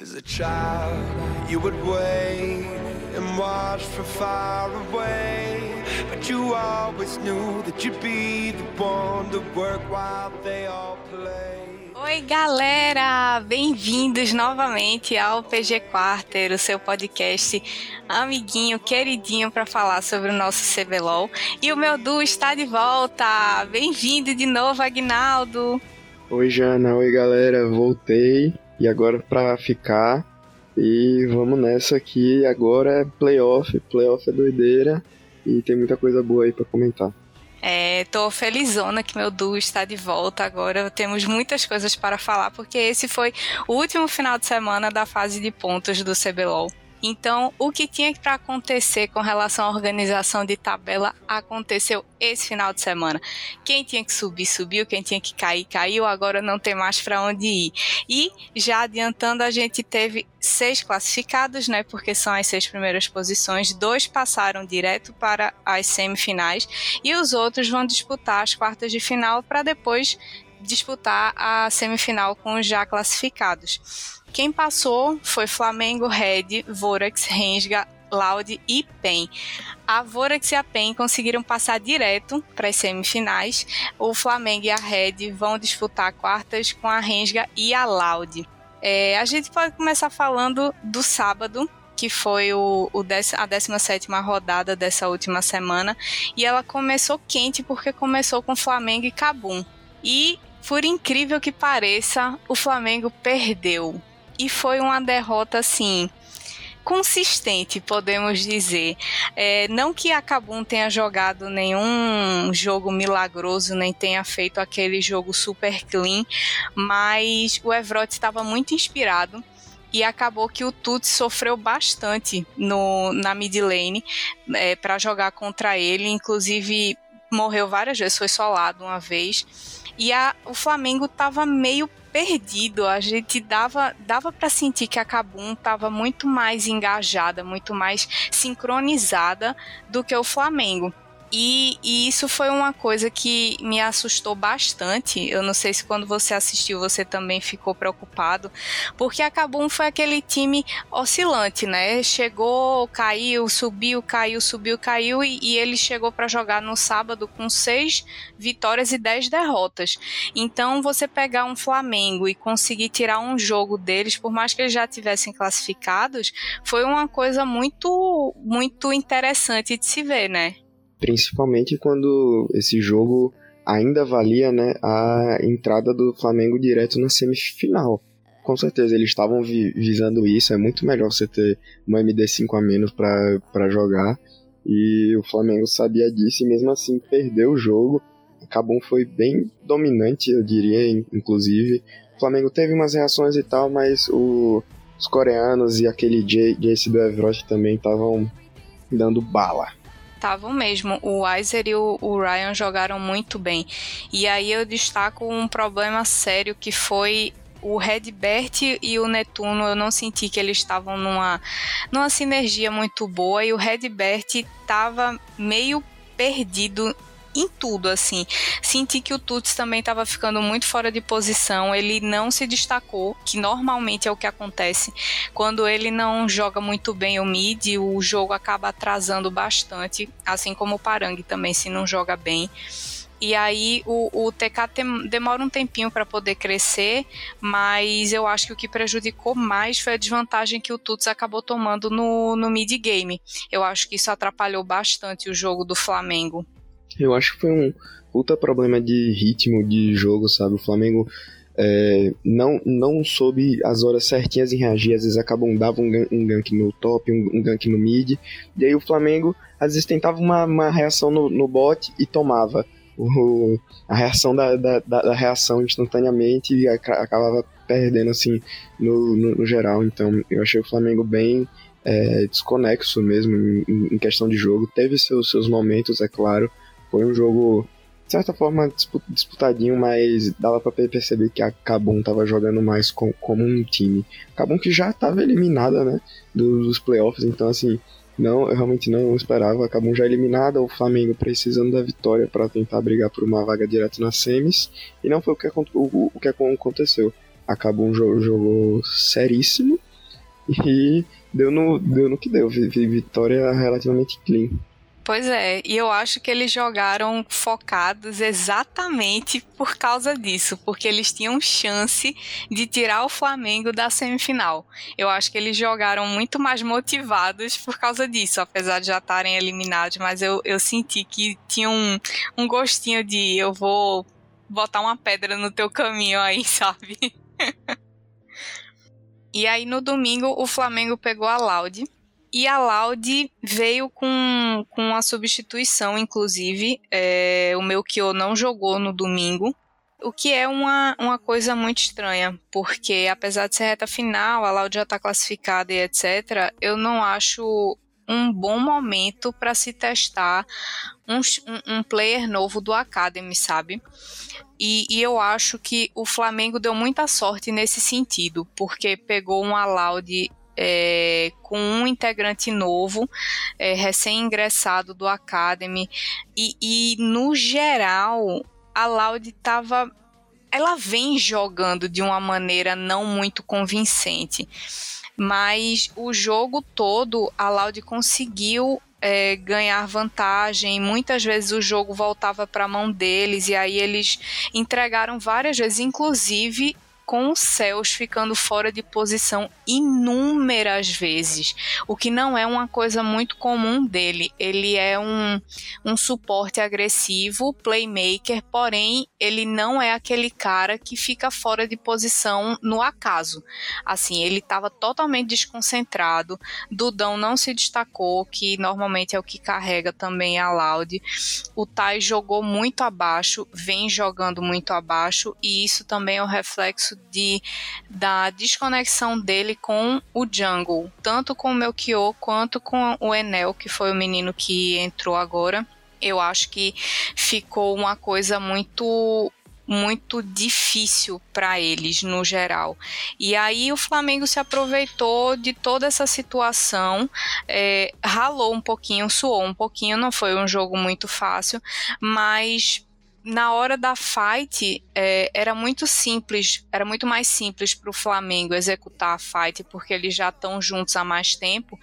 As a child, you would wait and watch from far away. But you always knew that you'd be the one to work while they all play. Oi, galera! Bem-vindos novamente ao PG Quarter, o seu podcast amiguinho, queridinho para falar sobre o nosso CBLOL. E o meu Du está de volta! Bem-vindo de novo, Agnaldo! Oi, Jana! Oi, galera! Voltei e agora para ficar. E vamos nessa aqui. Agora é playoff, playoff é doideira e tem muita coisa boa aí para comentar. É, tô felizona que meu duo está de volta agora. Temos muitas coisas para falar, porque esse foi o último final de semana da fase de pontos do CBLOL. Então, o que tinha para acontecer com relação à organização de tabela aconteceu esse final de semana. Quem tinha que subir, subiu, quem tinha que cair, caiu, agora não tem mais para onde ir. E, já adiantando, a gente teve seis classificados, né? Porque são as seis primeiras posições, dois passaram direto para as semifinais e os outros vão disputar as quartas de final para depois disputar a semifinal com os já classificados. Quem passou foi Flamengo, Red, Vorax, Rensga, Loud e PEN. A Vorax e a PEN conseguiram passar direto para as semifinais. O Flamengo e a Red vão disputar quartas com a Rensga e a Loud. É, a gente pode começar falando do sábado, que foi o, o a 17 rodada dessa última semana. E ela começou quente porque começou com Flamengo e Cabum. E, por incrível que pareça, o Flamengo perdeu e foi uma derrota assim consistente, podemos dizer. É, não que a Kabum tenha jogado nenhum jogo milagroso, nem tenha feito aquele jogo super clean, mas o Evrot estava muito inspirado e acabou que o Tuts sofreu bastante no, na mid lane é, para jogar contra ele, inclusive morreu várias vezes, foi solado uma vez. E a, o Flamengo estava meio perdido. A gente dava, dava para sentir que a Cabum estava muito mais engajada, muito mais sincronizada do que o Flamengo. E, e, isso foi uma coisa que me assustou bastante. Eu não sei se quando você assistiu você também ficou preocupado, porque a Cabum foi aquele time oscilante, né? Chegou, caiu, subiu, caiu, subiu, caiu, e, e ele chegou para jogar no sábado com seis vitórias e dez derrotas. Então, você pegar um Flamengo e conseguir tirar um jogo deles, por mais que eles já tivessem classificados, foi uma coisa muito, muito interessante de se ver, né? Principalmente quando esse jogo ainda valia né, a entrada do Flamengo direto na semifinal. Com certeza eles estavam vi visando isso, é muito melhor você ter uma MD5 a menos para jogar. E o Flamengo sabia disso e mesmo assim perdeu o jogo. Cabum foi bem dominante, eu diria, inclusive. O Flamengo teve umas reações e tal, mas o, os coreanos e aquele Jace do Evroch também estavam dando bala. Estavam mesmo. O Weiser e o, o, Ryan jogaram muito bem. E aí eu destaco um problema sério que foi o Redbert e o Netuno. Eu não senti que eles estavam numa, numa sinergia muito boa. E o Redbert estava meio perdido em tudo, assim. Senti que o Tuts também estava ficando muito fora de posição, ele não se destacou, que normalmente é o que acontece. Quando ele não joga muito bem o mid, o jogo acaba atrasando bastante, assim como o Parang também, se não joga bem. E aí o, o TK tem, demora um tempinho para poder crescer, mas eu acho que o que prejudicou mais foi a desvantagem que o Tuts acabou tomando no, no mid game. Eu acho que isso atrapalhou bastante o jogo do Flamengo. Eu acho que foi um puta problema de ritmo de jogo, sabe? O Flamengo é, não, não soube as horas certinhas em reagir, às vezes acabam dava um, um gank no top, um, um gank no mid, e aí o Flamengo às vezes tentava uma, uma reação no, no bot e tomava o, a reação da, da, da, reação instantaneamente e acabava perdendo assim no, no, no, geral. Então eu achei o Flamengo bem é, desconexo mesmo em, em, questão de jogo. Teve seus, seus momentos, é claro, foi um jogo, de certa forma, disputadinho, mas dava para perceber que a Cabum tava jogando mais com, como um time. Cabum que já tava eliminada, né, dos playoffs, então assim, não, eu realmente não esperava. Cabum já eliminada, o Flamengo precisando da vitória para tentar brigar por uma vaga direto nas semis, e não foi o que, o, o que aconteceu. A Cabum jogou, jogou seríssimo, E deu no, deu no que deu, vitória relativamente clean. Pois é, e eu acho que eles jogaram focados exatamente por causa disso, porque eles tinham chance de tirar o Flamengo da semifinal. Eu acho que eles jogaram muito mais motivados por causa disso, apesar de já estarem eliminados, mas eu, eu senti que tinha um, um gostinho de eu vou botar uma pedra no teu caminho aí, sabe? e aí no domingo o Flamengo pegou a Laude e a Laude veio com, com a substituição, inclusive. É, o meu Kyo não jogou no domingo. O que é uma, uma coisa muito estranha, porque apesar de ser reta final, a Laude já está classificada e etc., eu não acho um bom momento para se testar um, um, player novo do Academy, sabe? E, e, eu acho que o Flamengo deu muita sorte nesse sentido, porque pegou um Laude é, com um integrante novo, é, recém-ingressado do Academy, e, e no geral a Laude estava. Ela vem jogando de uma maneira não muito convincente, mas o jogo todo a Laude conseguiu é, ganhar vantagem. Muitas vezes o jogo voltava para a mão deles e aí eles entregaram várias vezes, inclusive com o Céus ficando fora de posição inúmeras vezes, o que não é uma coisa muito comum dele. Ele é um, um suporte agressivo, playmaker, porém ele não é aquele cara que fica fora de posição no acaso. Assim, ele estava totalmente desconcentrado. Dudão não se destacou, que normalmente é o que carrega também a Loud. O Tai jogou muito abaixo, vem jogando muito abaixo, e isso também é o um reflexo de, da desconexão dele com o Jungle, tanto com o Melchior quanto com o Enel, que foi o menino que entrou agora. Eu acho que ficou uma coisa muito muito difícil para eles no geral. E aí o Flamengo se aproveitou de toda essa situação, é, ralou um pouquinho, suou um pouquinho, não foi um jogo muito fácil, mas na hora da fight é, era muito simples, era muito mais simples para o Flamengo executar a fight porque eles já estão juntos há mais tempo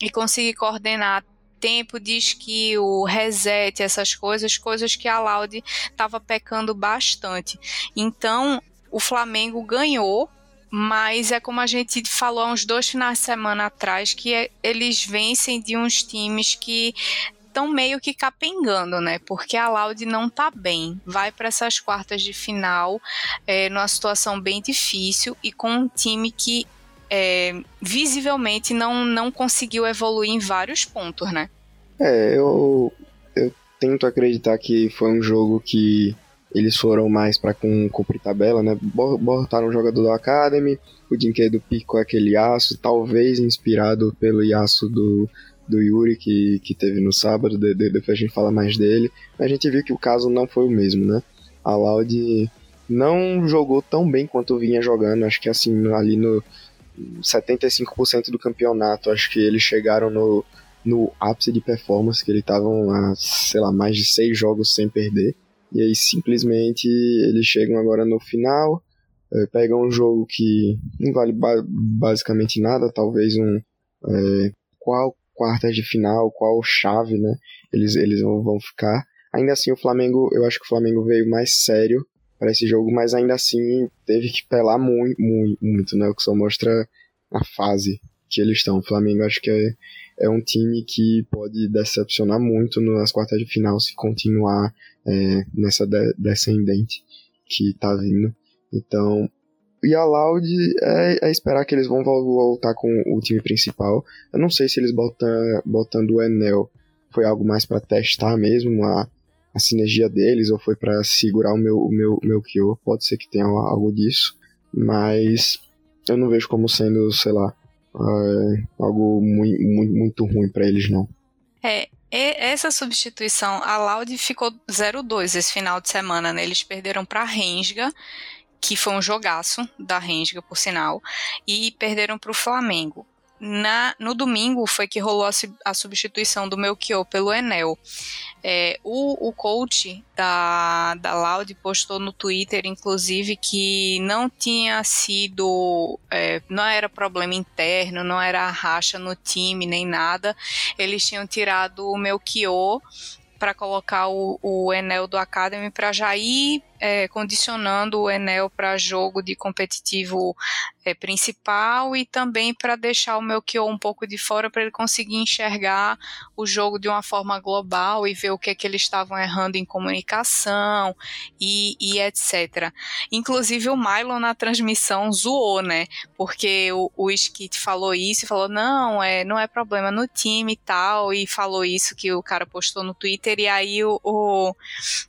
e conseguir coordenar tempo de skill, reset, essas coisas, coisas que a Laude estava pecando bastante. Então o Flamengo ganhou mas é como a gente falou há uns dois finais de semana atrás, que é, eles vencem de uns times que estão meio que capengando, né? Porque a Laude não tá bem. Vai para essas quartas de final é, numa situação bem difícil e com um time que é, visivelmente não, não conseguiu evoluir em vários pontos, né? É, eu, eu tento acreditar que foi um jogo que eles foram mais para cumprir tabela, né? Botaram um jogador do Academy, o Dinquedo picou aquele aço, talvez inspirado pelo aço do, do Yuri que, que teve no sábado, de, de, depois a gente fala mais dele. A gente viu que o caso não foi o mesmo, né? A Loud não jogou tão bem quanto vinha jogando, acho que assim, ali no 75% do campeonato, acho que eles chegaram no, no ápice de performance, que eles estavam há, sei lá, mais de seis jogos sem perder. E aí simplesmente eles chegam agora no final, é, pegam um jogo que não vale ba basicamente nada, talvez um é, qual quartas de final, qual chave, né? Eles, eles vão, vão ficar. Ainda assim, o Flamengo, eu acho que o Flamengo veio mais sério para esse jogo, mas ainda assim teve que pelar muito, muito, muito, né? O que só mostra a fase que eles estão. O Flamengo acho que é, é um time que pode decepcionar muito nas quartas de final se continuar é, nessa de descendente que tá vindo. Então, e a Loud é, é, esperar que eles vão voltar com o time principal. Eu não sei se eles botam, botando o Enel foi algo mais para testar mesmo a, a sinergia deles ou foi para segurar o meu, o meu, meu Kyo. Pode ser que tenha algo disso, mas eu não vejo como sendo, sei lá, é, algo muito, muito, muito ruim para eles, não. É, essa substituição, a Loud ficou 0-2 esse final de semana, né? Eles perderam para Rensga que foi um jogaço da Renga, por sinal, e perderam para o Flamengo. na, no domingo foi que rolou a, a substituição do Melchior pelo Enel. É, o, o coach da, da Loud postou no Twitter, inclusive, que não tinha sido. É, não era problema interno, não era racha no time nem nada. Eles tinham tirado o Melchior para colocar o, o Enel do Academy para já ir é, condicionando o Enel para jogo de competitivo é, principal e também para deixar o Melchior um pouco de fora para ele conseguir enxergar o jogo de uma forma global e ver o que é que eles estavam errando em comunicação e, e etc. Inclusive o Milo na transmissão zoou, né? Porque o, o Skit falou isso e falou: não, é, não é problema no time e tal, e falou isso que o cara postou no Twitter, e aí o, o,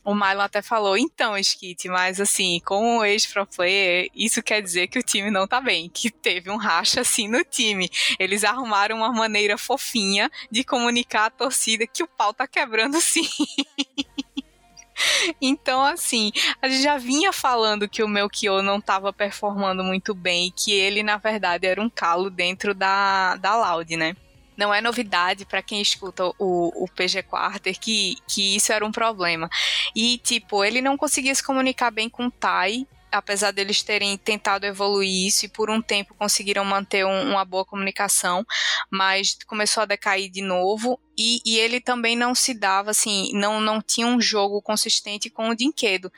o Milo até falou: então, Skit kit, mas assim, como ex-pro player, isso quer dizer que o time não tá bem, que teve um racha assim no time. Eles arrumaram uma maneira fofinha de comunicar à torcida que o pau tá quebrando sim. Então, assim, a gente já vinha falando que o Melchior não estava performando muito bem e que ele, na verdade, era um calo dentro da, da Loud, né? Não é novidade para quem escuta o, o PG Quarter que, que isso era um problema. E, tipo, ele não conseguia se comunicar bem com o Tai, apesar deles terem tentado evoluir isso e por um tempo conseguiram manter um, uma boa comunicação, mas começou a decair de novo e, e, ele também não se dava assim, não, não tinha um jogo consistente com o Dinquedo.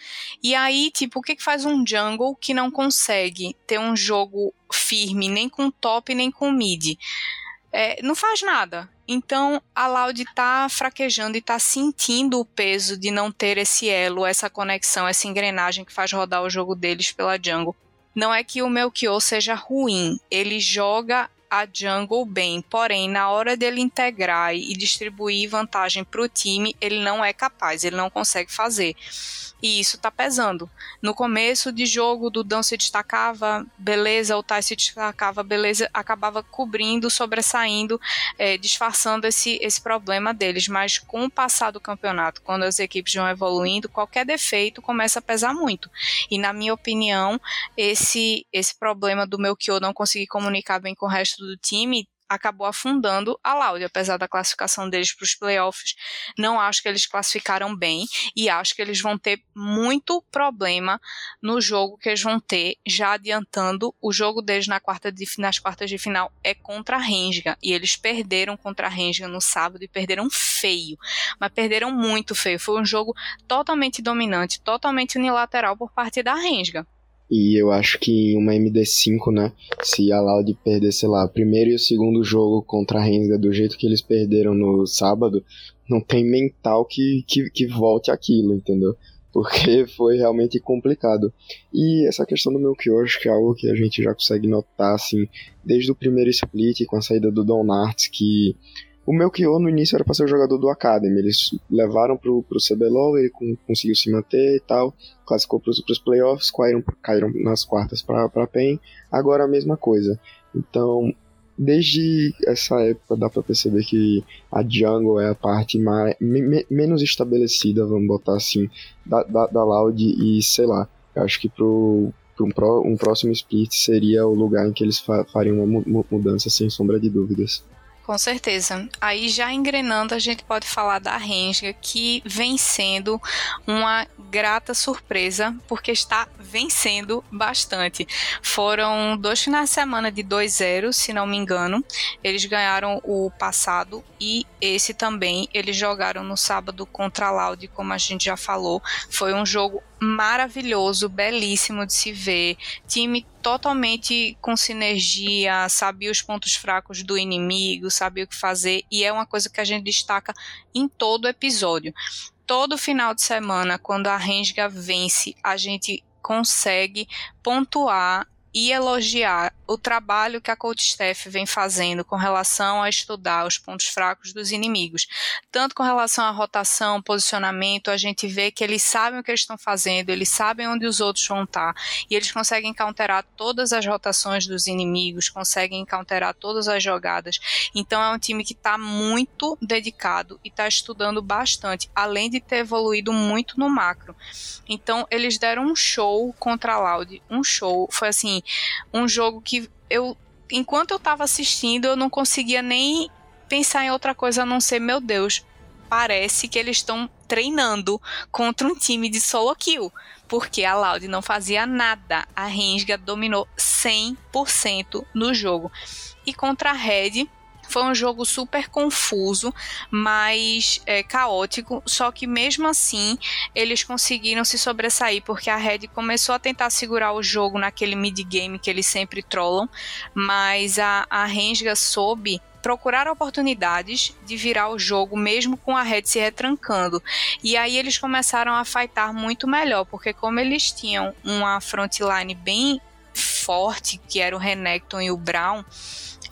E aí, tipo, o que, que faz um jungle que não consegue ter um jogo firme nem com top nem com mid? É, não faz nada. Então a Loud está fraquejando e está sentindo o peso de não ter esse elo, essa conexão, essa engrenagem que faz rodar o jogo deles pela jungle. Não é que o Melchior seja ruim, ele joga a jungle bem, porém, na hora dele integrar e distribuir vantagem para o time, ele não é capaz, ele não consegue fazer. E isso tá pesando. No começo de jogo, o Dudão se destacava, beleza, o Tai se destacava, beleza, acabava cobrindo, sobressaindo, é, disfarçando esse, esse problema deles. Mas com o passar do campeonato, quando as equipes vão evoluindo, qualquer defeito começa a pesar muito. E na minha opinião, esse, esse problema do Melchior não conseguir comunicar bem com o resto do time acabou afundando a Laude, apesar da classificação deles para os playoffs. Não acho que eles classificaram bem e acho que eles vão ter muito problema no jogo que eles vão ter, já adiantando, o jogo deles na quarta de, nas quartas de final é contra a Renga e eles perderam contra a Renga no sábado e perderam feio, mas perderam muito feio. Foi um jogo totalmente dominante, totalmente unilateral por parte da Renga. E eu acho que uma MD5, né? Se a Loud perder, sei lá, primeiro e o segundo jogo contra a Rensga do jeito que eles perderam no sábado, não tem mental que, que, que volte aquilo, entendeu? Porque foi realmente complicado. E essa questão do Melchior, acho que é algo que a gente já consegue notar, assim, desde o primeiro split, com a saída do Don Arts, que o Melchior no início era para ser o jogador do Academy. Eles levaram pro, pro CBLOL, ele com, conseguiu se manter e tal, classificou pros, pros playoffs, caíram, caíram nas quartas pra, pra PEN. Agora a mesma coisa. Então, desde essa época dá pra perceber que a jungle é a parte mais, me, menos estabelecida, vamos botar assim, da, da, da Loud e sei lá, acho que pro, pro um, pro, um próximo split seria o lugar em que eles fa fariam uma mudança sem sombra de dúvidas. Com certeza. Aí já engrenando, a gente pode falar da Renga, que vem sendo uma grata surpresa, porque está vencendo bastante. Foram dois finais de semana de 2-0, se não me engano. Eles ganharam o passado e esse também. Eles jogaram no sábado contra a Laude, como a gente já falou. Foi um jogo maravilhoso, belíssimo de se ver. Time totalmente com sinergia, sabia os pontos fracos do inimigo, sabia o que fazer, e é uma coisa que a gente destaca em todo episódio. Todo final de semana, quando a Renga vence, a gente consegue pontuar e elogiar o trabalho que a coach staff vem fazendo com relação a estudar os pontos fracos dos inimigos. Tanto com relação à rotação, posicionamento, a gente vê que eles sabem o que eles estão fazendo, eles sabem onde os outros vão estar e eles conseguem counterar todas as rotações dos inimigos, conseguem counterar todas as jogadas. Então é um time que está muito dedicado e está estudando bastante, além de ter evoluído muito no macro. Então eles deram um show contra a Loud, um show, foi assim, um jogo que eu enquanto eu estava assistindo, eu não conseguia nem pensar em outra coisa a não ser, meu Deus, parece que eles estão treinando contra um time de solo kill, porque a Loud não fazia nada. A Rensga dominou 100% no jogo. E contra a Red, foi um jogo super confuso, mas é, caótico. Só que mesmo assim eles conseguiram se sobressair, porque a Red começou a tentar segurar o jogo naquele mid-game que eles sempre trollam, mas a, a soube procurar oportunidades de virar o jogo mesmo com a Red se retrancando. E aí eles começaram a fightar muito melhor, porque como eles tinham uma frontline bem forte, que era o Renekton e o Brown,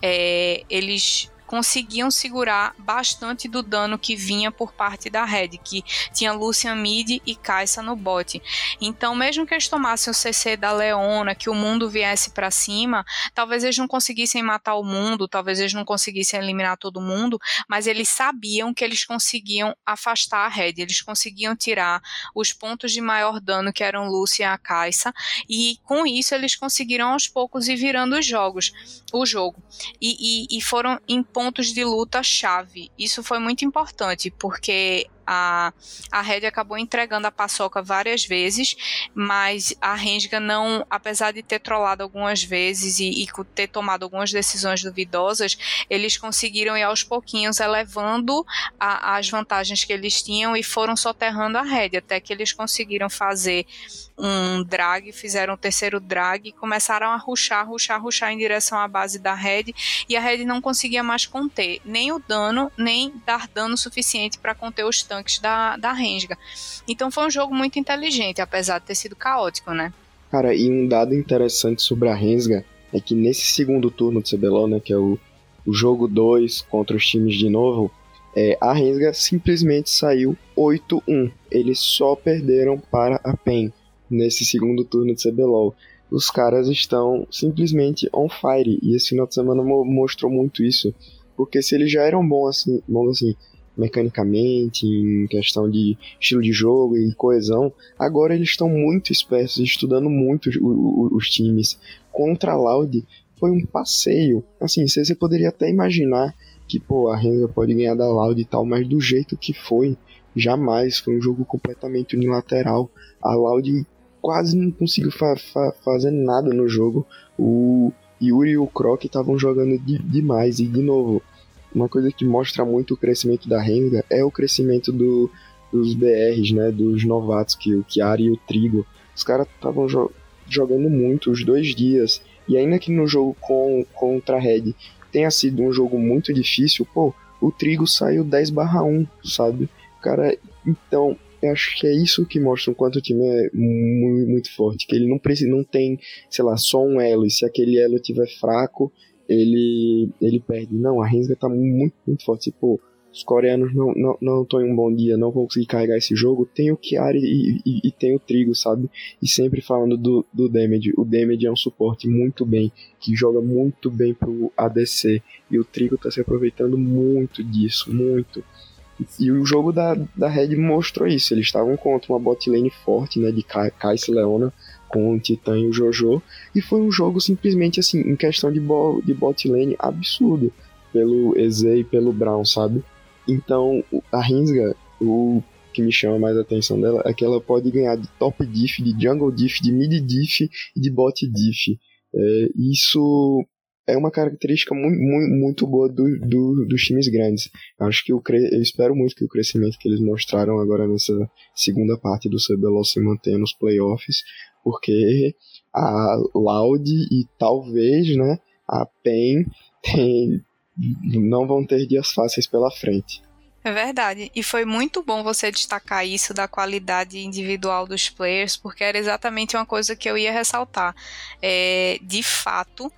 é, eles conseguiam segurar bastante do dano que vinha por parte da Red, que tinha Lucian Mid e Kai'Sa no bot. Então, mesmo que eles tomassem o CC da Leona, que o mundo viesse para cima, talvez eles não conseguissem matar o mundo, talvez eles não conseguissem eliminar todo mundo, mas eles sabiam que eles conseguiam afastar a Red, eles conseguiam tirar os pontos de maior dano que eram Lucian e a Kai'Sa, e com isso eles conseguiram aos poucos ir virando os jogos, o jogo. E, e, e foram impondo pontos de luta chave. Isso foi muito importante, porque a, a Red acabou entregando a paçoca várias vezes, mas a Rensga não, apesar de ter trollado algumas vezes e, e, ter tomado algumas decisões duvidosas, eles conseguiram ir aos pouquinhos elevando a, as vantagens que eles tinham e foram soterrando a Red, até que eles conseguiram fazer um drag, fizeram o terceiro drag e começaram a ruxar, ruxar, ruxar em direção à base da Red e a Red não conseguia mais conter nem o dano, nem dar dano suficiente para conter os tanques tanques da, da Rensga. Então foi um jogo muito inteligente, apesar de ter sido caótico, né? Cara, e um dado interessante sobre a Rensga é que nesse segundo turno do CBLOL, né, que é o, o jogo 2 contra os times de novo, é, a Rensga simplesmente saiu 8-1. Eles só perderam para a PEN nesse segundo turno de CBLOL. Os caras estão simplesmente on fire e esse final de semana mostrou muito isso. Porque se eles já eram bons assim, bons assim mecanicamente, em questão de estilo de jogo e coesão, agora eles estão muito espertos, estudando muito os, os, os times. Contra a Loud foi um passeio. Assim, você poderia até imaginar que, pô, a Renga pode ganhar da Loud e tal, mas do jeito que foi, jamais. Foi um jogo completamente unilateral. A Loud quase não conseguiu fa fa fazer nada no jogo. O Yuri e o Croc estavam jogando de demais. E, de novo, uma coisa que mostra muito o crescimento da Renga é o crescimento do, dos BRs, né? Dos novatos, que o Chiari e o Trigo. Os caras estavam jo jogando muito os dois dias. E ainda que no jogo com, contra a Red tenha sido um jogo muito difícil, pô, o Trigo saiu 10 barra 1, sabe? Cara, então, eu acho que é isso que mostra o quanto o time é muito, muito forte. Que ele não precisa, não tem, sei lá, só um elo. E se aquele elo estiver fraco, ele, ele perde. Não, a Rensga tá muito, muito forte. Tipo, os coreanos não estão não, não em um bom dia, não vão conseguir carregar esse jogo. Tem o Chiari e, e, e, tem o Trigo, sabe? E sempre falando do, do Damage. O Damage é um suporte muito bem, que joga muito bem pro ADC. E o Trigo tá se aproveitando muito disso, muito. E o jogo da, da Red mostrou isso. Eles estavam contra uma bot lane forte, né? De Kai'Sa Leona com o Titan e o Jojo, e foi um jogo simplesmente assim, em questão de, bo de bot lane absurdo, pelo Eze e pelo Brown, sabe? Então, a Rinsga, o que me chama mais a atenção dela é que ela pode ganhar de top diff, de jungle diff, de mid diff e de bot diff. É, isso é uma característica muito, muito, muito boa do, do, dos times grandes. Eu acho que eu, cre... eu espero muito que o crescimento que eles mostraram agora nessa segunda parte do CBLOL se mantenha nos playoffs, porque a Loud e talvez né, a PEN tem, não vão ter dias fáceis pela frente. É verdade. E foi muito bom você destacar isso da qualidade individual dos players, porque era exatamente uma coisa que eu ia ressaltar. É, de fato,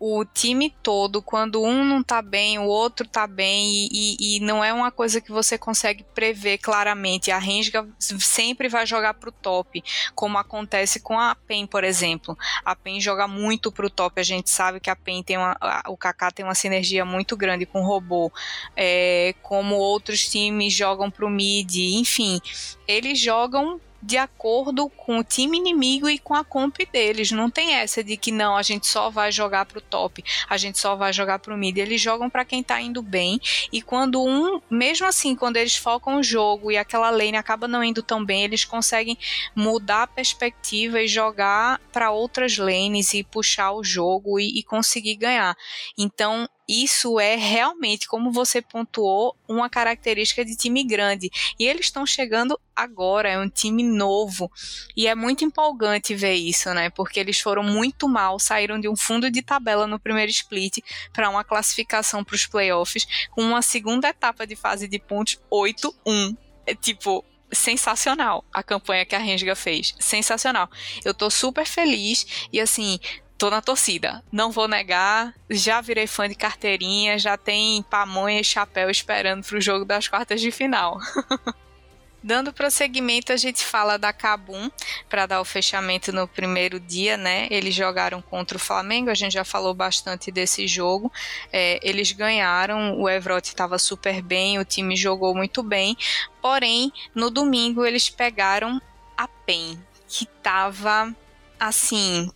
o time todo, quando um não tá bem, o outro tá bem, e, e, não é uma coisa que você consegue prever claramente. A Renga sempre vai jogar pro top, como acontece com a PEN, por exemplo. A PEN joga muito pro top, a gente sabe que a PEN tem uma. O Kaká tem uma sinergia muito grande com o robô, é, como outros times jogam pro mid, enfim, eles jogam de acordo com o time inimigo e com a comp deles. Não tem essa de que não, a gente só vai jogar pro top, a gente só vai jogar pro mid. Eles jogam para quem tá indo bem. E quando um, mesmo assim, quando eles focam o jogo e aquela lane acaba não indo tão bem, eles conseguem mudar a perspectiva e jogar para outras lanes e puxar o jogo e, e conseguir ganhar. Então, isso é realmente, como você pontuou, uma característica de time grande. E eles estão chegando agora, é um time novo. E é muito empolgante ver isso, né? Porque eles foram muito mal, saíram de um fundo de tabela no primeiro split para uma classificação para os playoffs, com uma segunda etapa de fase de pontos 8-1. É tipo, sensacional a campanha que a Rensga fez. Sensacional. Eu tô super feliz e assim, tô na torcida. Não vou negar, já virei fã de carteirinha, já tem pamonha e chapéu esperando pro jogo das quartas de final. Dando prosseguimento, a gente fala da Cabum para dar o fechamento no primeiro dia, né? Eles jogaram contra o Flamengo, a gente já falou bastante desse jogo. É, eles ganharam, o Evrote estava super bem, o time jogou muito bem. Porém, no domingo eles pegaram a PEN, que estava assim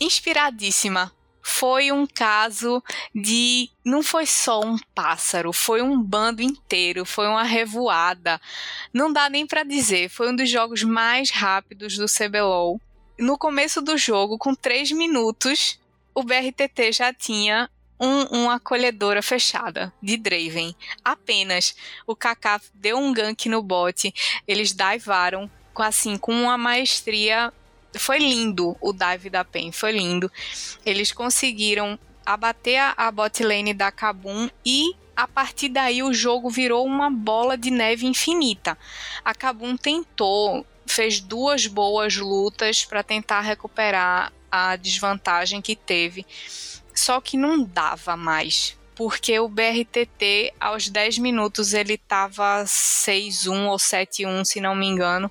inspiradíssima. Foi um caso de. Não foi só um pássaro, foi um bando inteiro, foi uma revoada. Não dá nem para dizer, foi um dos jogos mais rápidos do CBLOL. No começo do jogo, com 3 minutos, o BRTT já tinha um, uma acolhedora fechada de Draven. Apenas o Kaká deu um gank no bot, eles divaram assim com uma maestria foi lindo o dive da PEN, foi lindo. Eles conseguiram abater a, a bot lane da Kabum e a partir daí o jogo virou uma bola de neve infinita. A Kabum tentou, fez duas boas lutas para tentar recuperar a desvantagem que teve, só que não dava mais. Porque o BRTT, aos 10 minutos, ele estava 6-1 ou 7-1, se não me engano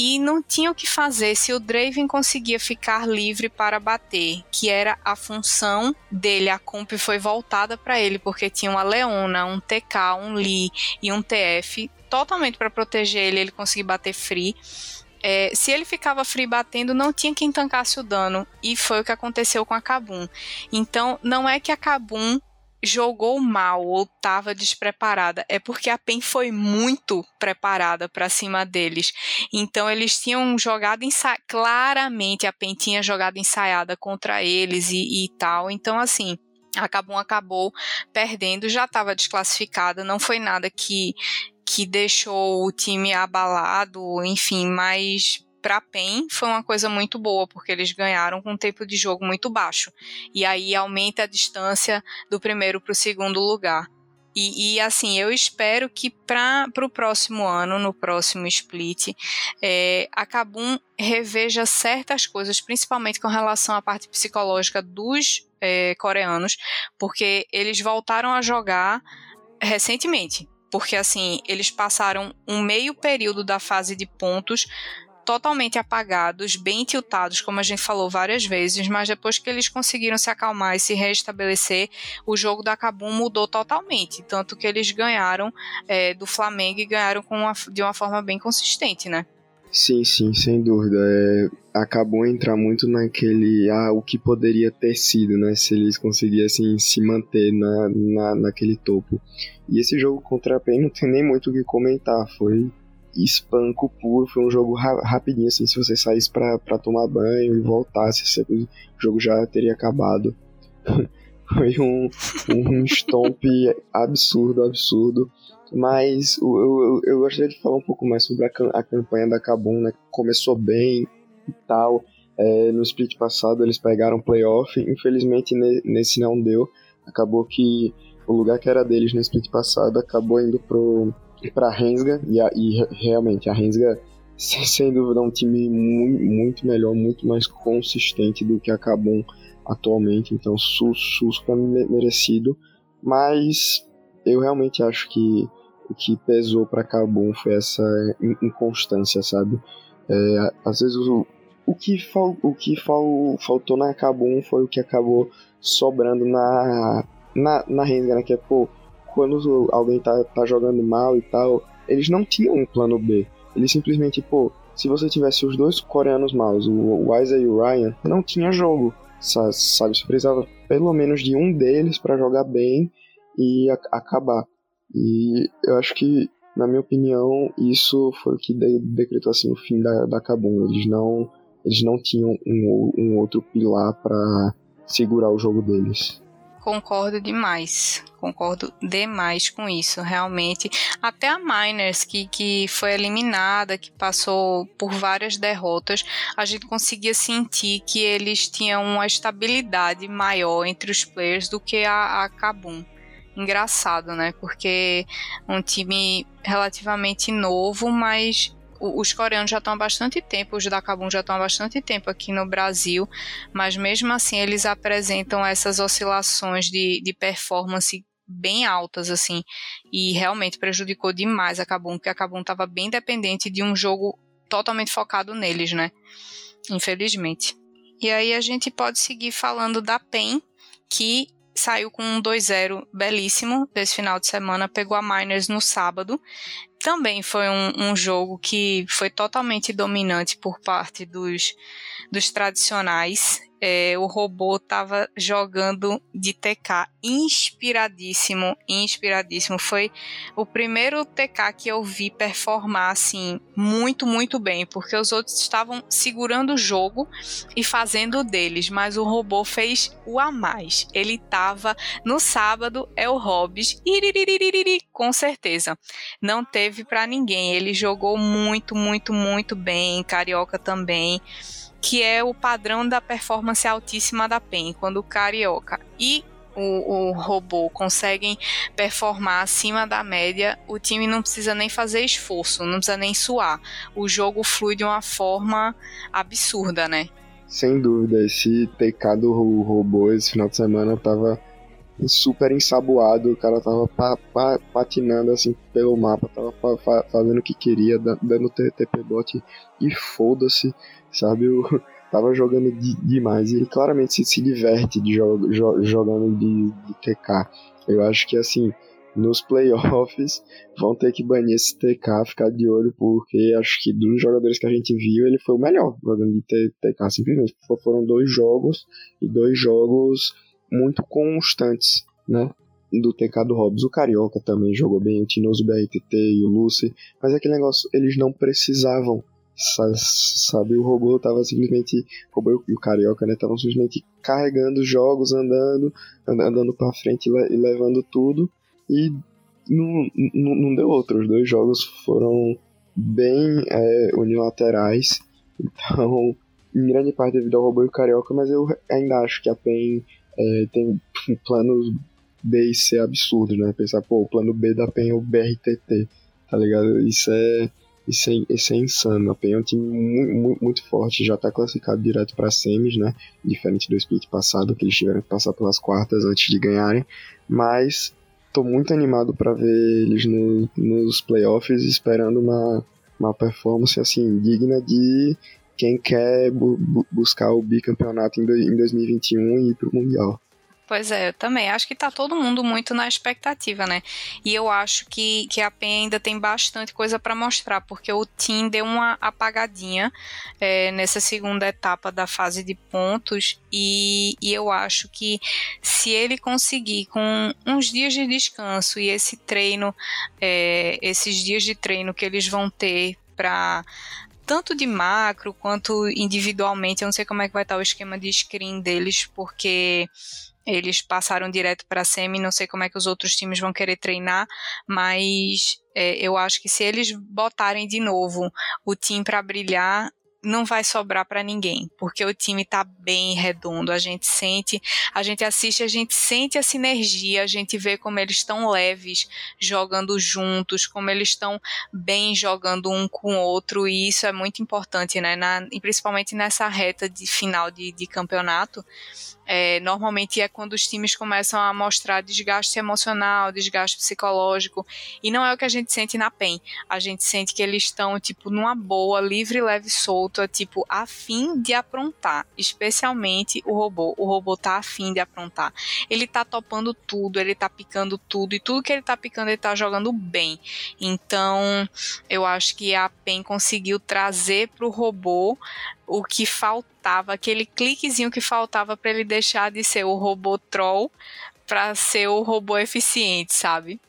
e não tinha o que fazer se o Draven conseguia ficar livre para bater, que era a função dele. A comp foi voltada para ele, porque tinha uma Leona, um TK, um Lee e um TF totalmente para proteger ele, ele conseguir bater free. É, se ele ficava free batendo, não tinha quem tancasse o dano. E foi o que aconteceu com a Kabum. Então, não é que a Kabum jogou mal ou estava despreparada, é porque a PEN foi muito preparada para cima deles. Então eles tinham jogado ensa... claramente a PEN tinha jogado ensaiada contra eles e, e tal. Então assim, a Cabum acabou perdendo, já estava desclassificada, não foi nada que que deixou o time abalado, enfim, mas para PEN foi uma coisa muito boa, porque eles ganharam com um tempo de jogo muito baixo. E aí aumenta a distância do primeiro para o segundo lugar. E, e, assim, eu espero que para o próximo ano, no próximo split, é, a Kabum reveja certas coisas, principalmente com relação à parte psicológica dos é, coreanos, porque eles voltaram a jogar recentemente. Porque assim, eles passaram um meio período da fase de pontos totalmente apagados, bem tiltados, como a gente falou várias vezes, mas depois que eles conseguiram se acalmar e se restabelecer, o jogo da Cabum mudou totalmente. Tanto que eles ganharam é, do Flamengo e ganharam uma, de uma forma bem consistente, né? Sim, sim, sem dúvida. É, acabou entrar muito naquele. Ah, o que poderia ter sido, né? Se eles conseguissem se manter na, na, naquele topo. E esse jogo contra a PEN não tem nem muito o que comentar. Foi espanco puro. Foi um jogo ra rapidinho, assim, se você saísse pra tomar banho e voltasse, o jogo já teria acabado. Foi um, um stomp absurdo, absurdo. Mas eu, eu, eu, gostaria de falar um pouco mais sobre a, a campanha da Kabum, né? Começou bem e tal. É, no split passado eles pegaram playoff, infelizmente nesse não deu. Acabou que o lugar que era deles no split passado acabou indo pro, para Rensga e, a, e realmente a Rensga sem dúvida é um time muito, muito melhor, muito mais consistente do que a Cabum atualmente, então super merecido, mas eu realmente acho que o que pesou para Cabum foi essa inconstância, sabe? É, às vezes o, o que, fal, o que fal, faltou na Cabum foi o que acabou sobrando na, na, na Rensga, né? Que é, pô, quando alguém tá, tá jogando mal e tal, eles não tinham um plano B. Eles simplesmente, pô, se você tivesse os dois coreanos maus, o Wise e o Ryan, não tinha jogo, sabe? Você precisava pelo menos de um deles para jogar bem e acabar. E eu acho que, na minha opinião, isso foi o que decretou assim o fim da, da Kabum. Eles não, eles não tinham um, um outro pilar para segurar o jogo deles. Concordo demais. Concordo demais com isso, realmente. Até a Miners, que, que foi eliminada, que passou por várias derrotas, a gente conseguia sentir que eles tinham uma estabilidade maior entre os players do que a, a Kabum engraçado, né? Porque um time relativamente novo, mas os coreanos já estão há bastante tempo, os da Kabum já estão há bastante tempo aqui no Brasil, mas mesmo assim eles apresentam essas oscilações de, de performance bem altas, assim, e realmente prejudicou demais a Kabum, porque a Kabum estava bem dependente de um jogo totalmente focado neles, né? Infelizmente. E aí a gente pode seguir falando da PEN, que saiu com um 2-0 belíssimo desse final de semana, pegou a Miners no sábado. Também foi um, um jogo que foi totalmente dominante por parte dos, dos tradicionais é, o robô estava jogando de TK inspiradíssimo, inspiradíssimo. Foi o primeiro TK que eu vi performar assim muito, muito bem, porque os outros estavam segurando o jogo e fazendo deles, mas o robô fez o a mais. Ele estava no sábado é o Hobbs, com certeza. Não teve para ninguém. Ele jogou muito, muito, muito bem. Carioca também que é o padrão da performance altíssima da PEN, quando o Carioca e o, o, robô conseguem performar acima da média, o time não precisa nem fazer esforço, não precisa nem suar. O jogo flui de uma forma absurda, né? Sem dúvida, esse TK do robô esse final de semana tava super ensaboado, o cara tava pa, pa, patinando assim pelo mapa, tava fa, fazendo o que queria, dando TP bot e foda-se, sabe? Eu tava jogando de, demais e ele claramente se, se diverte de jo, jo, jogando de, de TK. Eu acho que assim, nos playoffs vão ter que banir esse TK, ficar de olho, porque acho que dos jogadores que a gente viu, ele foi o melhor jogando de TK. Simplesmente foram dois jogos e dois jogos muito constantes, né? Do TK do Hobbs. O Carioca também jogou bem, o Tinoso BRTT e o Lucy, mas aquele negócio, eles não precisavam, sabe? O robô tava simplesmente, o robô e o Carioca, né? Estavam simplesmente carregando jogos, andando, andando pra frente e levando tudo, e não, não, não deu outro. Os dois jogos foram bem é, unilaterais, então, em grande parte devido ao robô e o Carioca, mas eu ainda acho que a PEN é, tem planos B e C absurdos, né? Pensar, pô, o plano B da PEN é o BRTT, tá ligado? Isso é, isso é, isso é insano. A PEN é um time muito, muito forte, já tá classificado direto para semis, né? Diferente do split passado, que eles tiveram que passar pelas quartas antes de ganharem. Mas tô muito animado para ver eles no, nos playoffs, esperando uma, uma performance assim digna de quem quer bu buscar o bicampeonato em, do, em 2021 e ir pro Mundial. Pois é, eu também. Acho que tá todo mundo muito na expectativa, né? E eu acho que, que a PEN ainda tem bastante coisa para mostrar, porque o Team deu uma apagadinha é, nessa segunda etapa da fase de pontos. E, e eu acho que se ele conseguir, com uns dias de descanso e esse treino, é, esses dias de treino que eles vão ter para tanto de macro quanto individualmente. Eu não sei como é que vai estar o esquema de screen deles, porque eles passaram direto para a semi, não sei como é que os outros times vão querer treinar, mas é, eu acho que se eles botarem de novo o time para brilhar, não vai sobrar para ninguém, porque o time tá bem redondo. A gente sente, a gente assiste, a gente sente a sinergia, a gente vê como eles estão leves jogando juntos, como eles estão bem jogando um com o outro, e isso é muito importante, né? Na, e principalmente nessa reta de final de, de campeonato. É, normalmente é quando os times começam a mostrar desgaste emocional, desgaste psicológico, e não é o que a gente sente na PEN. A gente sente que eles estão, tipo, numa boa, livre, leve, é tipo afim de aprontar, especialmente o robô. O robô tá afim de aprontar. Ele tá topando tudo, ele tá picando tudo e tudo que ele tá picando ele tá jogando bem. Então, eu acho que a PEN conseguiu trazer pro robô o que faltava, aquele cliquezinho que faltava para ele deixar de ser o robô troll para ser o robô eficiente, sabe?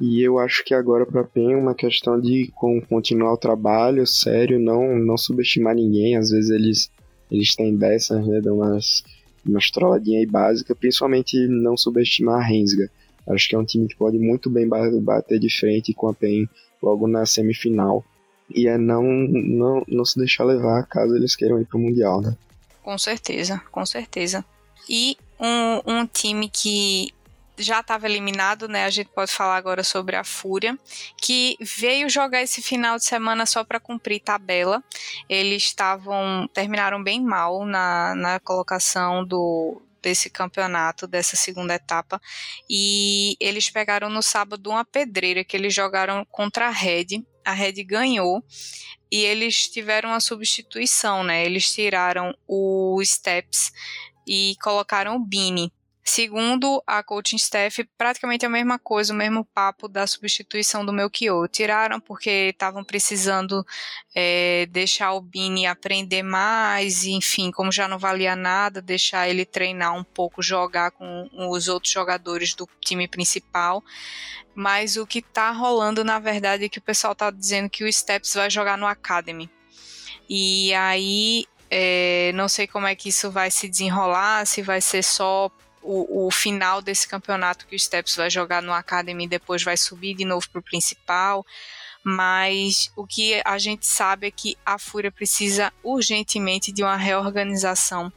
E eu acho que agora para PEN é uma questão de continuar o trabalho sério, não não subestimar ninguém. Às vezes eles eles têm dessas, né, dão umas umas trolladinhas aí básicas, principalmente não subestimar a Rensga. Acho que é um time que pode muito bem bater de frente com a PEN logo na semifinal. E é não, não, não se deixar levar caso eles queiram ir pro Mundial, né? Com certeza, com certeza. E um, um time que já estava eliminado, né? A gente pode falar agora sobre a Fúria, que veio jogar esse final de semana só para cumprir tabela. Eles estavam terminaram bem mal na, na colocação do desse campeonato, dessa segunda etapa, e eles pegaram no sábado uma pedreira que eles jogaram contra a Red. A Red ganhou e eles tiveram a substituição, né? Eles tiraram o Steps e colocaram o Bini. Segundo a coaching staff, praticamente a mesma coisa, o mesmo papo da substituição do Melchior. Tiraram porque estavam precisando é, deixar o Bini aprender mais, enfim, como já não valia nada, deixar ele treinar um pouco, jogar com os outros jogadores do time principal. Mas o que está rolando, na verdade, é que o pessoal está dizendo que o Steps vai jogar no Academy. E aí é, não sei como é que isso vai se desenrolar, se vai ser só o, o, final desse campeonato que o Steps vai jogar no Academy e depois vai subir de novo para o principal. Mas o que a gente sabe é que a Fúria precisa urgentemente de uma reorganização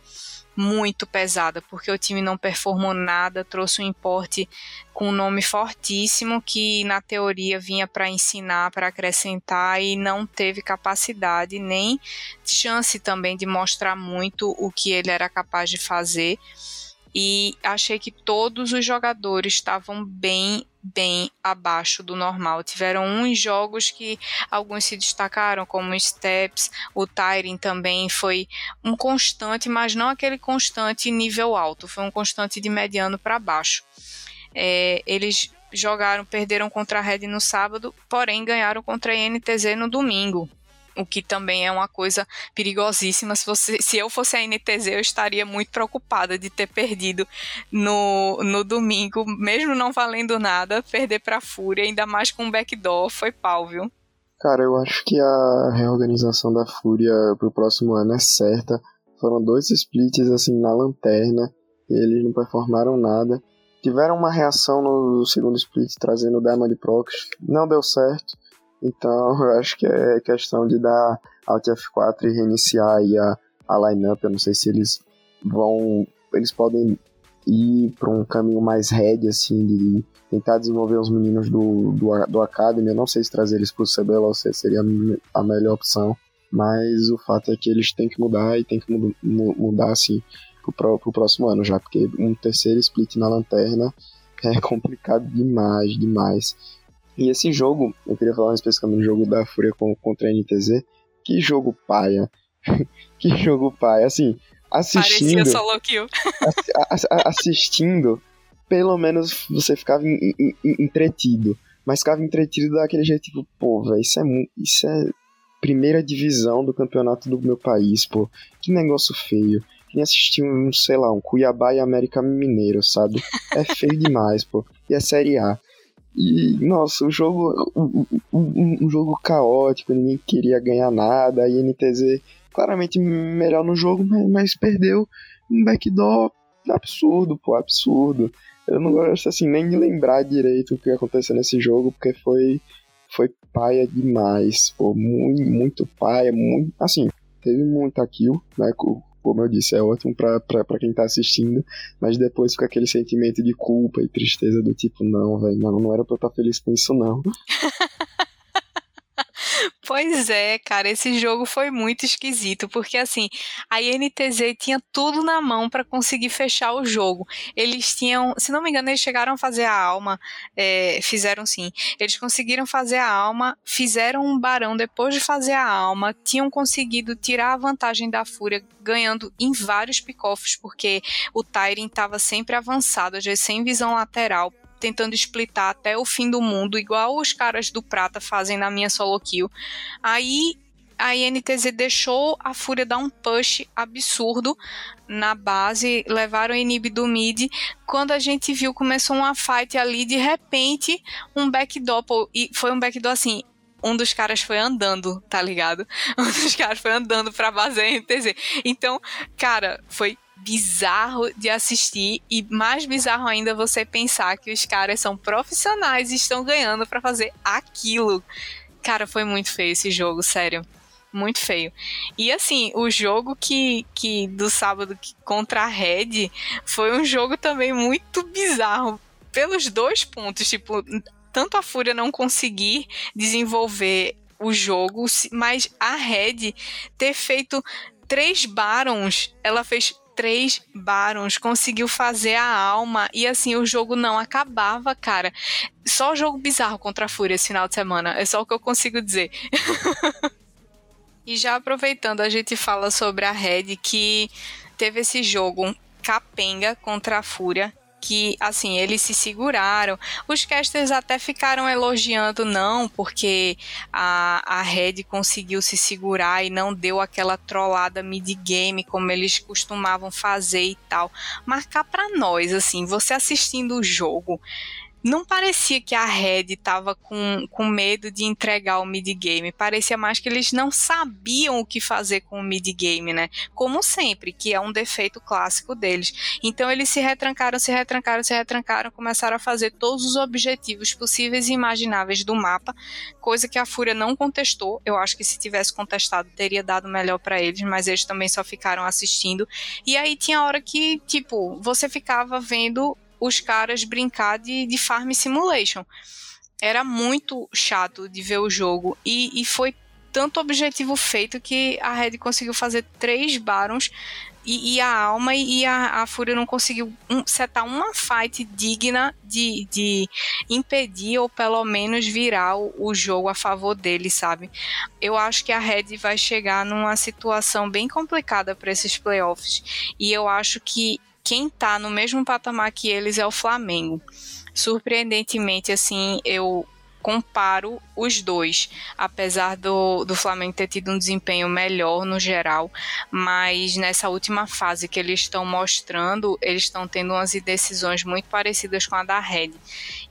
muito pesada, porque o time não performou nada, trouxe um importe com um nome fortíssimo que na teoria vinha para ensinar, para acrescentar e não teve capacidade nem chance também de mostrar muito o que ele era capaz de fazer e achei que todos os jogadores estavam bem bem abaixo do normal. Tiveram uns jogos que alguns se destacaram, como o Steps, o Tyrin também foi um constante, mas não aquele constante nível alto, foi um constante de mediano para baixo. É, eles jogaram, perderam contra a Red no sábado, porém ganharam contra a NTZ no domingo o que também é uma coisa perigosíssima. Se, você, se eu fosse a NTZ, eu estaria muito preocupada de ter perdido no, no domingo, mesmo não valendo nada, perder para a Fúria, ainda mais com um backdoor, foi pau, viu? Cara, eu acho que a reorganização da Fúria pro próximo ano é certa. Foram dois splits assim na lanterna, e eles não performaram nada. Tiveram uma reação no segundo split trazendo o Diamond Prox, não deu certo. Então, eu acho que é questão de dar Alt F4 e reiniciar aí a, a lineup. Eu não sei se eles vão. Eles podem ir para um caminho mais head, assim, de tentar desenvolver os meninos do, do, do Academy. Eu não sei se trazer eles para o CBLOL seria a melhor opção. Mas o fato é que eles têm que mudar e tem que mudar, assim, pro, pro próximo ano já. Porque um terceiro split na lanterna é complicado demais, demais. E esse jogo, eu queria falar especificamente do jogo da Fúria contra a NTZ. Que jogo paia. que jogo paia. Assim, assistindo. Parecia solo kill. assistindo, pelo menos você ficava entretido. Mas ficava entretido daquele jeito, tipo, pô, velho, isso é, isso é primeira divisão do campeonato do meu país, pô. Que negócio feio. Quem assistiu um, sei lá, um Cuiabá e América Mineiro, sabe? É feio demais, pô. E é Série A. E, nossa, o jogo. Um, um, um, jogo caótico, ninguém queria ganhar nada. A INTZ claramente melhor no jogo, mas, mas perdeu um backdoor absurdo, pô, absurdo. Eu não gosto assim nem de lembrar direito o que aconteceu nesse jogo, porque foi foi paia demais, pô, muito, muito paia, muito, assim, teve muita kill, né, como eu disse, é ótimo pra, quem tá assistindo, mas depois fica aquele sentimento de culpa e tristeza do tipo, não, velho, não, não era pra eu estar tá feliz com isso, não. Pois é, cara, esse jogo foi muito esquisito, porque assim, a INTZ tinha tudo na mão para conseguir fechar o jogo. Eles tinham, se não me engano, eles chegaram a fazer a alma, é, fizeram sim. Eles conseguiram fazer a alma, fizeram um barão depois de fazer a alma, tinham conseguido tirar a vantagem da Fúria, ganhando em vários pick-offs, porque o Tyrion estava sempre avançado, às vezes sem visão lateral, tentando splitar até o fim do mundo, igual os caras do Prata fazem na minha solo kill. Aí a INTZ deixou a Fúria dar um push absurdo na base, levaram o inib do mid. Quando a gente viu, começou uma fight ali, de repente, um backdoor, e foi um backdoor assim, um dos caras foi andando, tá ligado? Um dos caras foi andando pra base da NTZ. Então, cara, foi bizarro de assistir e mais bizarro ainda você pensar que os caras são profissionais e estão ganhando para fazer aquilo. Cara, foi muito feio esse jogo, sério. Muito feio. E assim, o jogo que, que do sábado contra a Red foi um jogo também muito bizarro. Pelos dois pontos, tipo, tanto a Fúria não conseguir desenvolver o jogo, mas a Red ter feito três Barons, ela fez três Barons, conseguiu fazer a alma e assim o jogo não acabava, cara. Só jogo bizarro contra a Fúria esse final de semana, é só o que eu consigo dizer. e já aproveitando, a gente fala sobre a Red que teve esse jogo capenga contra a Fúria que, assim, eles se seguraram. Os casters até ficaram elogiando, não, porque a, a Red conseguiu se segurar e não deu aquela trollada mid-game como eles costumavam fazer e tal. Marcar para nós, assim, você assistindo o jogo, não parecia que a Red estava com, com medo de entregar o mid-game. Parecia mais que eles não sabiam o que fazer com o mid-game, né? Como sempre, que é um defeito clássico deles. Então eles se retrancaram, se retrancaram, se retrancaram, começaram a fazer todos os objetivos possíveis e imagináveis do mapa, coisa que a Fúria não contestou. Eu acho que se tivesse contestado teria dado melhor para eles, mas eles também só ficaram assistindo. E aí tinha hora que, tipo, você ficava vendo os caras brincar de, de Farm Simulation. Era muito chato de ver o jogo e, e foi tanto objetivo feito que a Red conseguiu fazer três Barons e, e, a Alma e a, a Fúria não conseguiu um, setar uma fight digna de, de impedir ou pelo menos virar o, o jogo a favor dele, sabe? Eu acho que a Red vai chegar numa situação bem complicada para esses playoffs e eu acho que quem tá no mesmo patamar que eles é o Flamengo. Surpreendentemente, assim, eu comparo os dois, apesar do, do Flamengo ter tido um desempenho melhor no geral, mas nessa última fase que eles estão mostrando, eles estão tendo umas decisões muito parecidas com a da Red.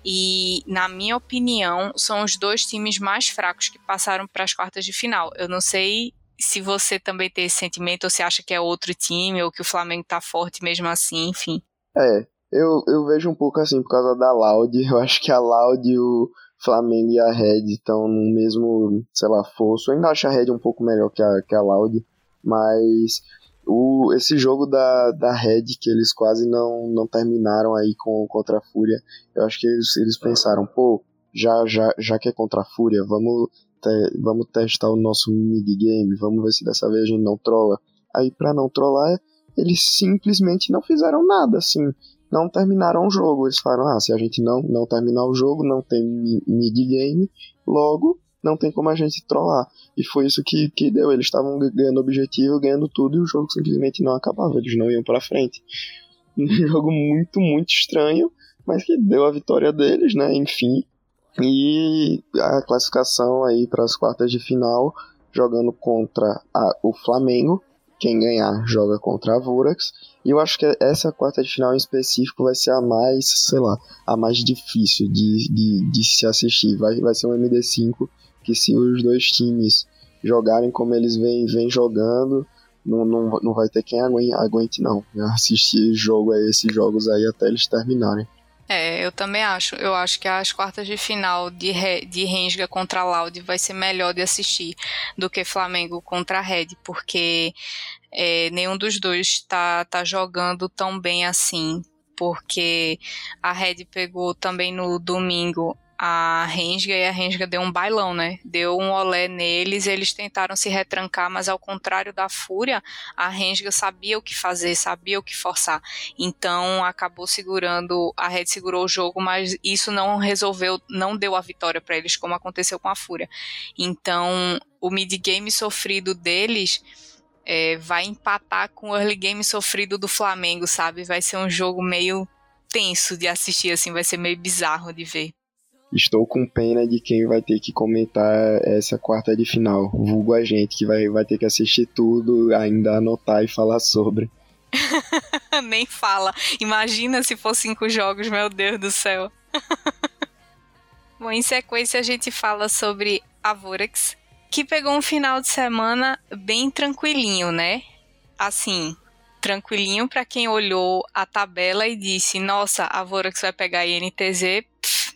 E, na minha opinião, são os dois times mais fracos que passaram para as quartas de final. Eu não sei se você também tem esse sentimento, ou se acha que é outro time, ou que o Flamengo tá forte mesmo assim, enfim. É, eu, eu vejo um pouco assim por causa da Loud. Eu acho que a Loud, o Flamengo e a Red estão no mesmo, sei lá, fosso. Eu ainda acho a Red um pouco melhor que a, que a Loud, mas o, esse jogo da, da Red que eles quase não, não terminaram aí com, contra a Fúria, eu acho que eles, eles pensaram, pô, já, já, já que é contra a Fúria, vamos te, vamos testar o nosso mid-game, vamos ver se dessa vez a gente não trola. Aí, pra não trollar, eles simplesmente não fizeram nada, assim, não terminaram o jogo. Eles falaram, ah, se a gente não, não terminar o jogo, não tem mid-game, logo não tem como a gente trollar. E foi isso que, que deu. Eles estavam ganhando objetivo, ganhando tudo, e o jogo simplesmente não acabava, eles não iam pra frente. Um jogo muito, muito estranho, mas que deu a vitória deles, né? Enfim, e a classificação aí para as quartas de final, jogando contra a, o Flamengo. Quem ganhar joga contra a Vorax. E eu acho que essa quarta de final em específico vai ser a mais, sei lá, a mais difícil de, de, de se assistir. Vai, vai ser um MD5 que se os dois times jogarem como eles vêm, vêm jogando, não, não, não vai ter quem aguente, aguente não. Assistir jogo a esses jogos aí até eles terminarem. É, eu também acho. Eu acho que as quartas de final de, Re, de Rensga contra Laude vai ser melhor de assistir do que Flamengo contra a Red, porque é, nenhum dos dois está tá jogando tão bem assim. Porque a Red pegou também no domingo a Rensga e a Rensga deu um bailão, né? Deu um olé neles, eles tentaram se retrancar, mas ao contrário da Fúria, a Rensga sabia o que fazer, sabia o que forçar. Então acabou segurando, a Red segurou o jogo, mas isso não resolveu, não deu a vitória para eles como aconteceu com a Fúria. Então, o mid game sofrido deles é, vai empatar com o early game sofrido do Flamengo, sabe? Vai ser um jogo meio tenso de assistir, assim, vai ser meio bizarro de ver. Estou com pena de quem vai ter que comentar essa quarta de final. Vulgo a gente que vai, vai ter que assistir tudo, ainda anotar e falar sobre. Nem fala. Imagina se for cinco jogos, meu Deus do céu. Bom, em sequência a gente fala sobre a Vorax, que pegou um final de semana bem tranquilinho, né? Assim, tranquilinho para quem olhou a tabela e disse: Nossa, a Vorax vai pegar a INTZ,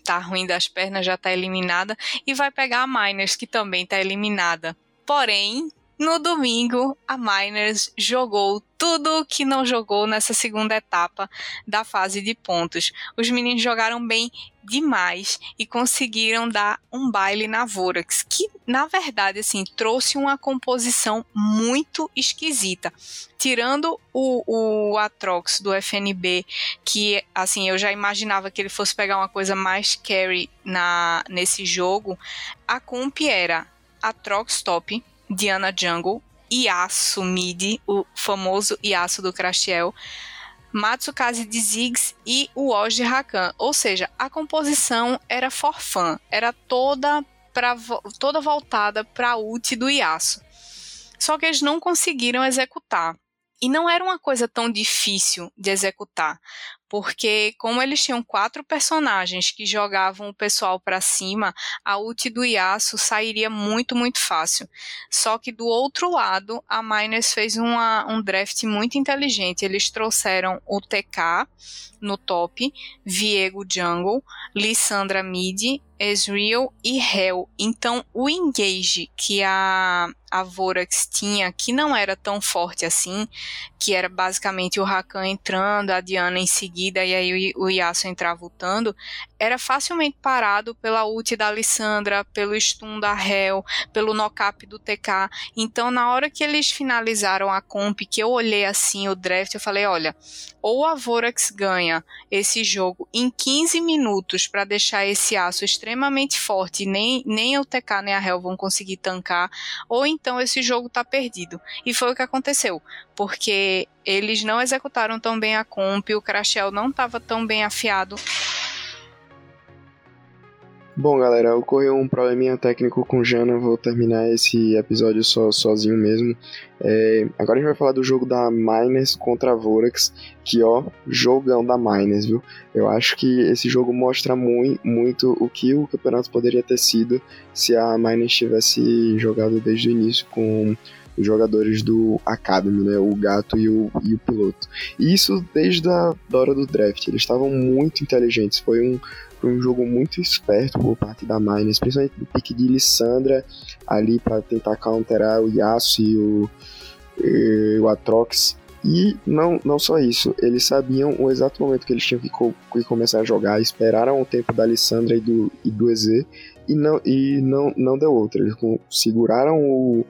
tá ruim das pernas, já tá eliminada, e vai pegar a Miners, que também tá eliminada. Porém, no domingo, a Miners jogou tudo que não jogou nessa segunda etapa da fase de pontos. Os meninos jogaram bem demais e conseguiram dar um baile na Vorax, que na verdade assim trouxe uma composição muito esquisita. Tirando o, o Atrox do FNB, que assim eu já imaginava que ele fosse pegar uma coisa mais carry na nesse jogo, a comp era Atrox top, Diana Jungle, Yasuo Mid, o famoso Yasuo do Crashiel, Matsukaze de Ziggs e o Oji Rakan. Ou seja, a composição era for fun, era toda, pra, toda voltada para a ult do Yasuo. Só que eles não conseguiram executar. E não era uma coisa tão difícil de executar, porque como eles tinham quatro personagens que jogavam o pessoal para cima, a ult do Yasuo sairia muito, muito fácil. Só que do outro lado, a Miners fez uma, um draft muito inteligente. Eles trouxeram o TK no top, Viego jungle, Lissandra mid, Ezreal e Hell. Então, o engage que a, a Vorax tinha, que não era tão forte assim, que era basicamente o Rakan entrando, a Diana em seguida e aí o, Yasuo entrava lutando, era facilmente parado pela ult da Alessandra, pelo stun da Hell, pelo knock-up do TK. Então, na hora que eles finalizaram a comp, que eu olhei assim o draft, eu falei, olha, ou a Vorax ganha esse jogo em 15 minutos para deixar esse aço extremamente forte, nem, nem o TK nem a Hell vão conseguir tancar, ou então esse jogo tá perdido. E foi o que aconteceu, porque eles não executaram tão bem a comp, o Crashel não estava tão bem afiado Bom, galera, ocorreu um probleminha técnico com Jana, vou terminar esse episódio só, sozinho mesmo. É, agora a gente vai falar do jogo da Miners contra a Vorax, que ó, jogão da Miners, viu? Eu acho que esse jogo mostra muito, muito o que o campeonato poderia ter sido se a Miners tivesse jogado desde o início com os jogadores do Academy, né? O gato e o, e o piloto. E isso desde a hora do draft. Eles estavam muito inteligentes. Foi um, foi um jogo muito esperto por parte da Miners, principalmente do pique de Lissandra ali para tentar counterar o Yasuo e o, e o Atrox. E não, não só isso, eles sabiam o exato momento que eles tinham que, co que começar a jogar, esperaram o tempo da Lissandra e do, e do EZ e não, e não, não deu outra. Eles seguraram o,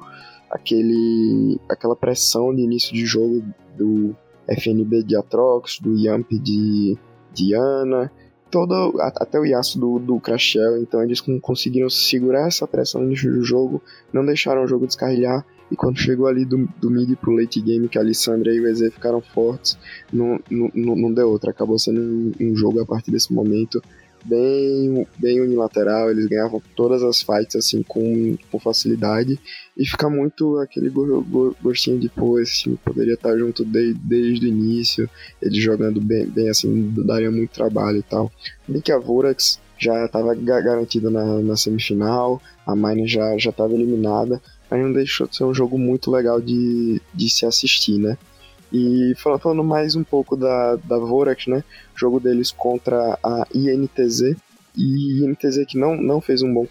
aquele, aquela pressão de início de jogo do FNB de Atrox, do Yamp de Diana, todo, até o Yasuo do, do Crashel, então eles conseguiram segurar essa pressão no início do jogo, não deixaram o jogo descarrilhar, e quando chegou ali do, do mid pro late game, que a Alessandra e o EZ ficaram fortes, não, não, não deu outra, acabou sendo um, um jogo a partir desse momento bem, bem unilateral, eles ganhavam todas as fights assim com, com facilidade e fica muito aquele gostinho de pô, esse time poderia estar junto de, desde o início, eles jogando bem, bem assim, daria muito trabalho e tal. Bem que a Vorax já estava garantida na, na, semifinal, a Mine já estava eliminada, mas não deixou de ser um jogo muito legal de, de se assistir, né? E falando mais um pouco da, da Vorax, né? Jogo deles contra a INTZ. E INTZ que não, não fez um bom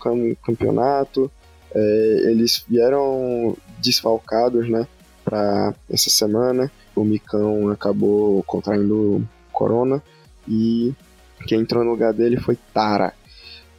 campeonato. É, eles vieram desfalcados, né? Para essa semana. O Micão acabou contraindo corona. E quem entrou no lugar dele foi Tara.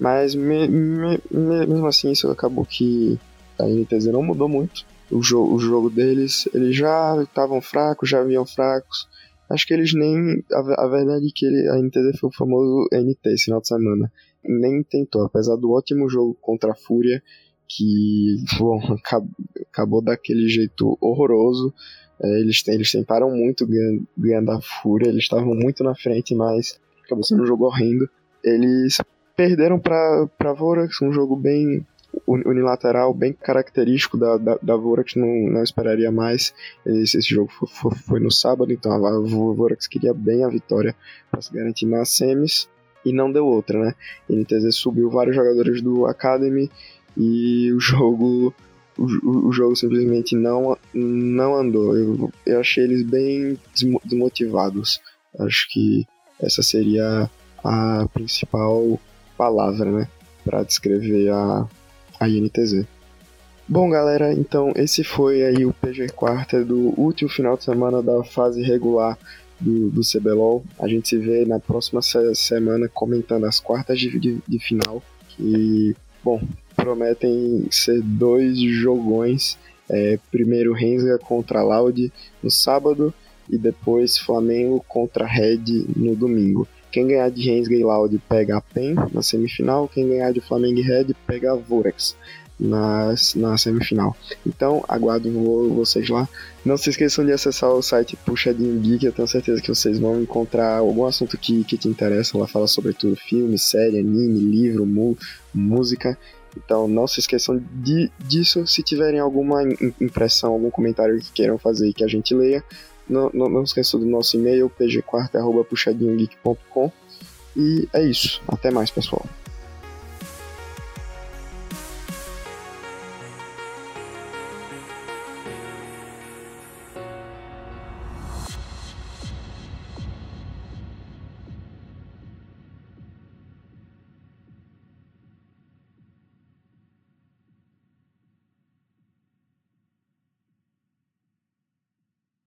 Mas me, me, mesmo assim, isso acabou que a NTZ não mudou muito. O, jo o jogo deles, eles já estavam fracos, já vinham fracos. Acho que eles nem. A, a verdade é que ele, a NTZ foi o famoso NT esse final de semana. Nem tentou, apesar do ótimo jogo contra a Fúria, que bom, acabou daquele jeito horroroso. É, eles, eles tentaram muito ganhando, ganhando a Fúria, eles estavam muito na frente, mas acabou sendo um jogo horrendo. Eles perderam para Vorax, um jogo bem unilateral, bem característico da, da, da Vorax, não, não esperaria mais. Esse, esse jogo foi, foi, foi, no sábado, então a Vorax queria bem a vitória para se garantir nas semis e não deu outra, né? NTZ subiu vários jogadores do Academy e o jogo o, o jogo simplesmente não, não andou. Eu, eu achei eles bem desmotivados. Acho que essa seria a principal palavra, né, para descrever a, a INTZ. Bom, galera, então esse foi aí o PG Quarter do último final de semana da fase regular do, do CBLOL. A gente se vê na próxima se semana comentando as quartas de, de, de final, que, bom, prometem ser dois jogões. É, primeiro Rensga contra Loud no sábado e depois Flamengo contra Red no domingo. Quem ganhar de Rensga e pega a PEN na semifinal, quem ganhar de Flamengo Red pega a Vorax na, na semifinal. Então, aguardo vocês lá. Não se esqueçam de acessar o site Puxadinho Geek, eu tenho certeza que vocês vão encontrar algum assunto que, que te interessa. Lá fala sobre tudo: filme, série, anime, livro, mu música. Então não se esqueçam de, disso. Se tiverem alguma impressão, algum comentário que queiram fazer e que a gente leia, não, não, não esqueçam do nosso e-mail, pgquarta.puxadinhogeek.com. E é isso. Até mais, pessoal.